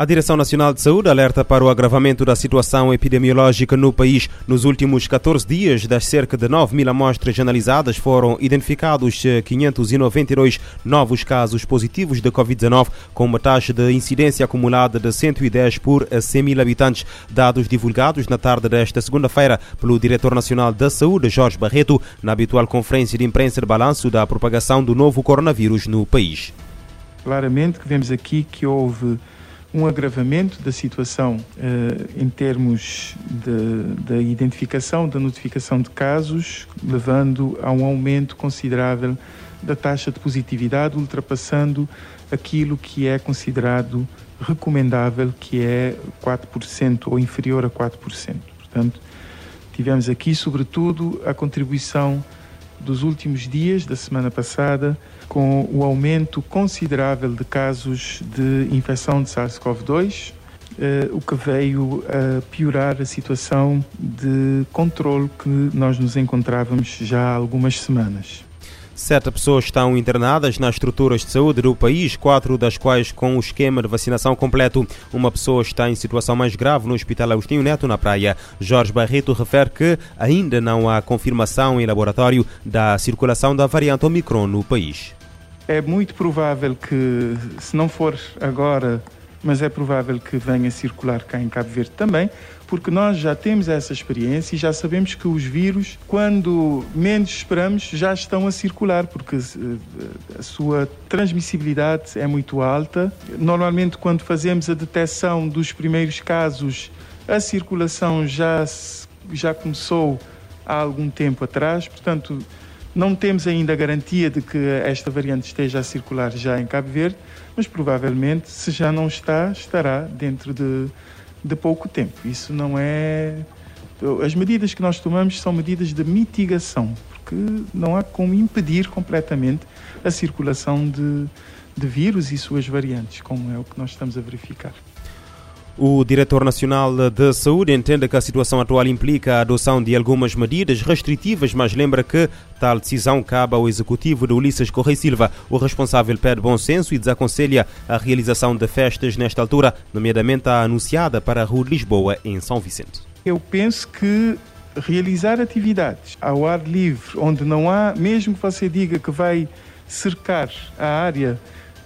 A Direção Nacional de Saúde alerta para o agravamento da situação epidemiológica no país. Nos últimos 14 dias, das cerca de 9 mil amostras analisadas, foram identificados 592 eh, novos casos positivos de Covid-19, com uma taxa de incidência acumulada de 110 por 100 mil habitantes. Dados divulgados na tarde desta segunda-feira pelo Diretor Nacional da Saúde, Jorge Barreto, na habitual conferência de imprensa de balanço da propagação do novo coronavírus no país. Claramente que vemos aqui que houve um agravamento da situação uh, em termos da identificação, da notificação de casos, levando a um aumento considerável da taxa de positividade, ultrapassando aquilo que é considerado recomendável, que é 4% ou inferior a 4%. Portanto, tivemos aqui, sobretudo, a contribuição dos últimos dias da semana passada, com o aumento considerável de casos de infecção de SARS-CoV-2, eh, o que veio a piorar a situação de controle que nós nos encontrávamos já há algumas semanas. Sete pessoas estão internadas nas estruturas de saúde do país, quatro das quais com o esquema de vacinação completo. Uma pessoa está em situação mais grave no Hospital Agostinho Neto, na Praia. Jorge Barreto refere que ainda não há confirmação em laboratório da circulação da variante Omicron no país. É muito provável que, se não for agora, mas é provável que venha a circular cá em Cabo Verde também, porque nós já temos essa experiência e já sabemos que os vírus, quando menos esperamos, já estão a circular, porque eh, a sua transmissibilidade é muito alta. Normalmente, quando fazemos a detecção dos primeiros casos, a circulação já, já começou há algum tempo atrás, portanto, não temos ainda garantia de que esta variante esteja a circular já em Cabo Verde, mas provavelmente, se já não está, estará dentro de de pouco tempo. Isso não é. As medidas que nós tomamos são medidas de mitigação, porque não há como impedir completamente a circulação de, de vírus e suas variantes, como é o que nós estamos a verificar. O Diretor Nacional de Saúde entende que a situação atual implica a adoção de algumas medidas restritivas, mas lembra que tal decisão cabe ao Executivo de Ulisses Correia Silva. O responsável pede bom senso e desaconselha a realização de festas nesta altura, nomeadamente a anunciada para a Rua de Lisboa, em São Vicente. Eu penso que realizar atividades ao ar livre, onde não há, mesmo que você diga que vai cercar a área,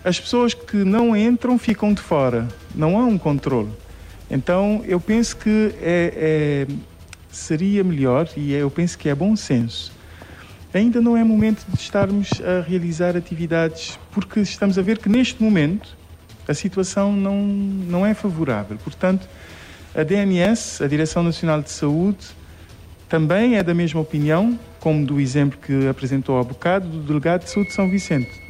as pessoas que não entram ficam de fora. Não há um controle. Então, eu penso que é, é, seria melhor, e eu penso que é bom senso, ainda não é momento de estarmos a realizar atividades, porque estamos a ver que neste momento a situação não, não é favorável. Portanto, a DNS, a Direção Nacional de Saúde, também é da mesma opinião, como do exemplo que apresentou há bocado do delegado de saúde de São Vicente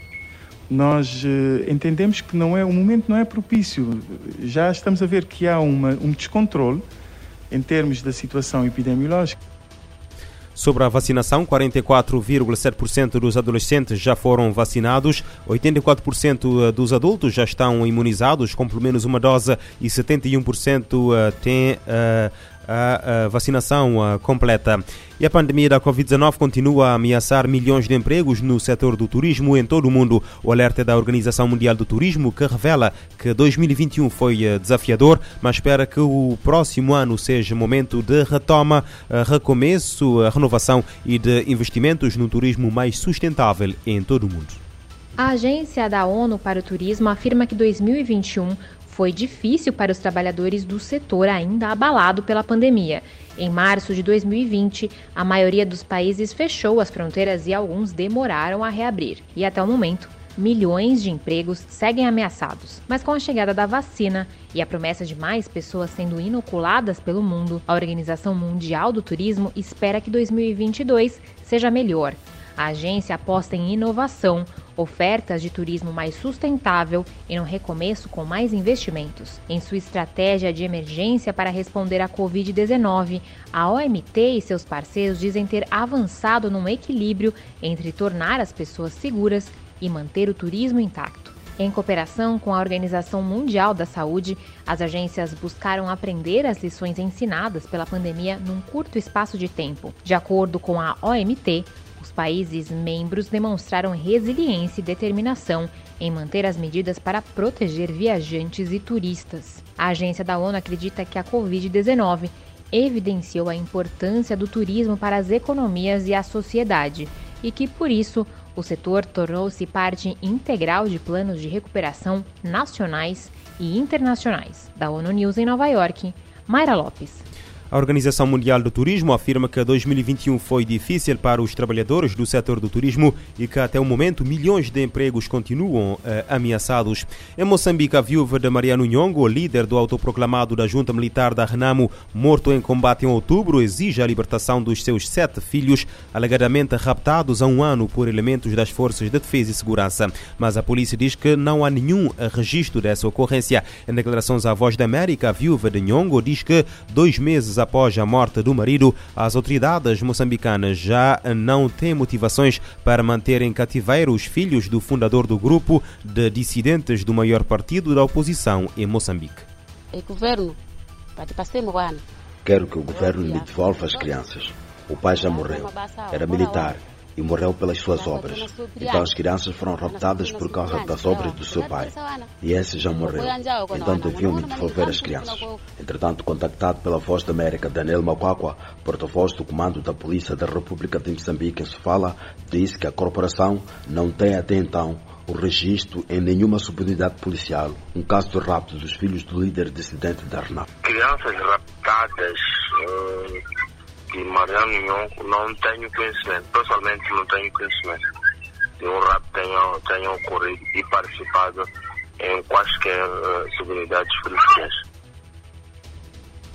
nós uh, entendemos que não é o momento não é propício. Já estamos a ver que há uma, um descontrole em termos da situação epidemiológica. Sobre a vacinação, 44,7% dos adolescentes já foram vacinados, 84% dos adultos já estão imunizados com pelo menos uma dose e 71% eh, têm uh, a, vacinação completa. E a pandemia da Covid-19 continua a ameaçar milhões de empregos no setor do turismo em todo o mundo. O alerta é da Organização Mundial do Turismo, que revela que 2021 foi eh, desafiador, mas espera que o próximo ano seja momento de retoma, eh, recomeço, renovação e de investimentos no turismo mais sustentável em todo o mundo. A Agência da ONU para o Turismo afirma que 2021 foi difícil para os trabalhadores do setor ainda abalado pela pandemia. Em março de 2020, a maioria dos países fechou as fronteiras e alguns demoraram a reabrir. E até o momento, milhões de empregos seguem ameaçados. Mas com a chegada da vacina e a promessa de mais pessoas sendo inoculadas pelo mundo, a Organização Mundial do Turismo espera que 2022 seja melhor. A agência aposta em inovação, ofertas de turismo mais sustentável e um recomeço com mais investimentos. Em sua estratégia de emergência para responder à Covid-19, a OMT e seus parceiros dizem ter avançado num equilíbrio entre tornar as pessoas seguras e manter o turismo intacto. Em cooperação com a Organização Mundial da Saúde, as agências buscaram aprender as lições ensinadas pela pandemia num curto espaço de tempo. De acordo com a OMT, países membros demonstraram resiliência e determinação em manter as medidas para proteger viajantes e turistas. A agência da ONU acredita que a Covid-19 evidenciou a importância do turismo para as economias e a sociedade e que, por isso, o setor tornou-se parte integral de planos de recuperação nacionais e internacionais. Da ONU News em Nova York, Mayra Lopes. A Organização Mundial do Turismo afirma que 2021 foi difícil para os trabalhadores do setor do turismo e que até o momento milhões de empregos continuam eh, ameaçados. Em Moçambique, a viúva de Mariano Nhongo, líder do autoproclamado da junta militar da Renamo, morto em combate em outubro, exige a libertação dos seus sete filhos, alegadamente raptados há um ano por elementos das forças de defesa e segurança. Mas a polícia diz que não há nenhum registro dessa ocorrência. Em declarações à Voz da América, a viúva de Nhongo diz que dois meses após a morte do marido, as autoridades moçambicanas já não têm motivações para manter em cativeiro os filhos do fundador do grupo de dissidentes do maior partido da oposição em Moçambique. O governo, Quero que o governo me devolva as crianças. O pai já morreu. Era militar e morreu pelas suas obras. Então as crianças foram raptadas por causa das obras do seu pai. E esse já morreu. Então deviam me devolver as crianças. Entretanto, contactado pela Voz da América, Daniel Macuacua, porta-voz do Comando da Polícia da República de Moçambique em Sofala, disse que a corporação não tem até então o registro em nenhuma subunidade policial um caso de rapto dos filhos do líder dissidente da RNAP. Crianças raptadas hum, de Mariano Nhonco não tenho conhecimento, pessoalmente não tenho conhecimento de um rapto tenha, tenha ocorrido e participado em quaisquer uh, subunidades policiais.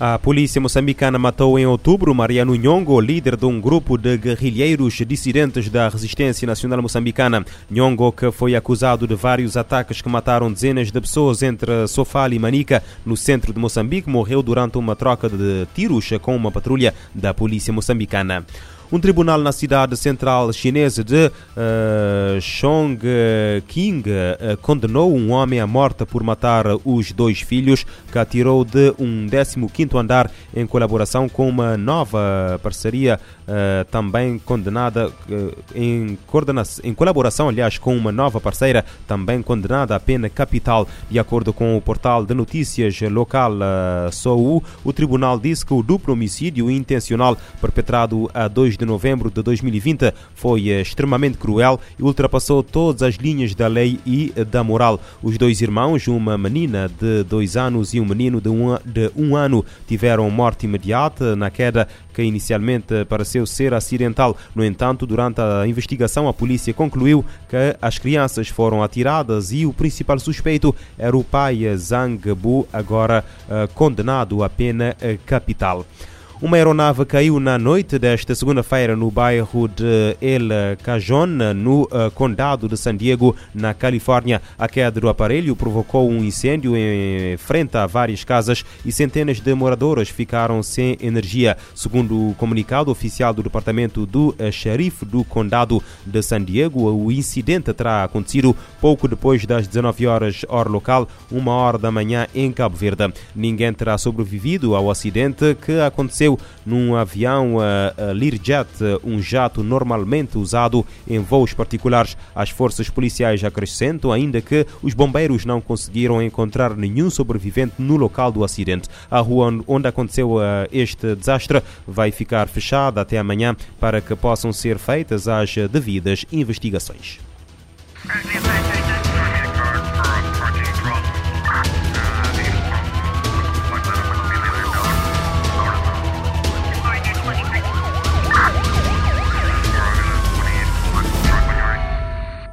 A polícia moçambicana matou em outubro Mariano Nhongo, líder de um grupo de guerrilheiros dissidentes da Resistência Nacional Moçambicana. Nhongo, que foi acusado de vários ataques que mataram dezenas de pessoas entre Sofala e Manica, no centro de Moçambique, morreu durante uma troca de tiros com uma patrulha da polícia moçambicana. Um tribunal na cidade central chinesa de uh, Chongqing uh, condenou um homem à morte por matar os dois filhos que atirou de um 15º andar em colaboração com uma nova parceria uh, também condenada em, em colaboração, aliás, com uma nova parceira também condenada à pena capital. De acordo com o portal de notícias local uh, Sou, o tribunal disse que o duplo homicídio intencional perpetrado a 2 de novembro de 2020 foi extremamente cruel e ultrapassou todas as linhas da lei e da moral. Os dois irmãos, uma menina de dois anos e um menino de um, de um ano, tiveram morte imediata na queda que inicialmente pareceu ser acidental. No entanto, durante a investigação, a polícia concluiu que as crianças foram atiradas e o principal suspeito era o pai Zhang Bu, agora uh, condenado à pena uh, capital. Uma aeronave caiu na noite desta segunda-feira no bairro de El Cajon, no uh, condado de San Diego, na Califórnia. A queda do aparelho provocou um incêndio em frente a várias casas e centenas de moradores ficaram sem energia. Segundo o comunicado oficial do Departamento do uh, Xerife do Condado de San Diego, o incidente terá acontecido pouco depois das 19 horas hora local, uma hora da manhã em Cabo Verde. Ninguém terá sobrevivido ao acidente que aconteceu num avião uh, Learjet, um jato normalmente usado em voos particulares. As forças policiais acrescentam ainda que os bombeiros não conseguiram encontrar nenhum sobrevivente no local do acidente. A rua onde aconteceu uh, este desastre vai ficar fechada até amanhã para que possam ser feitas as devidas investigações.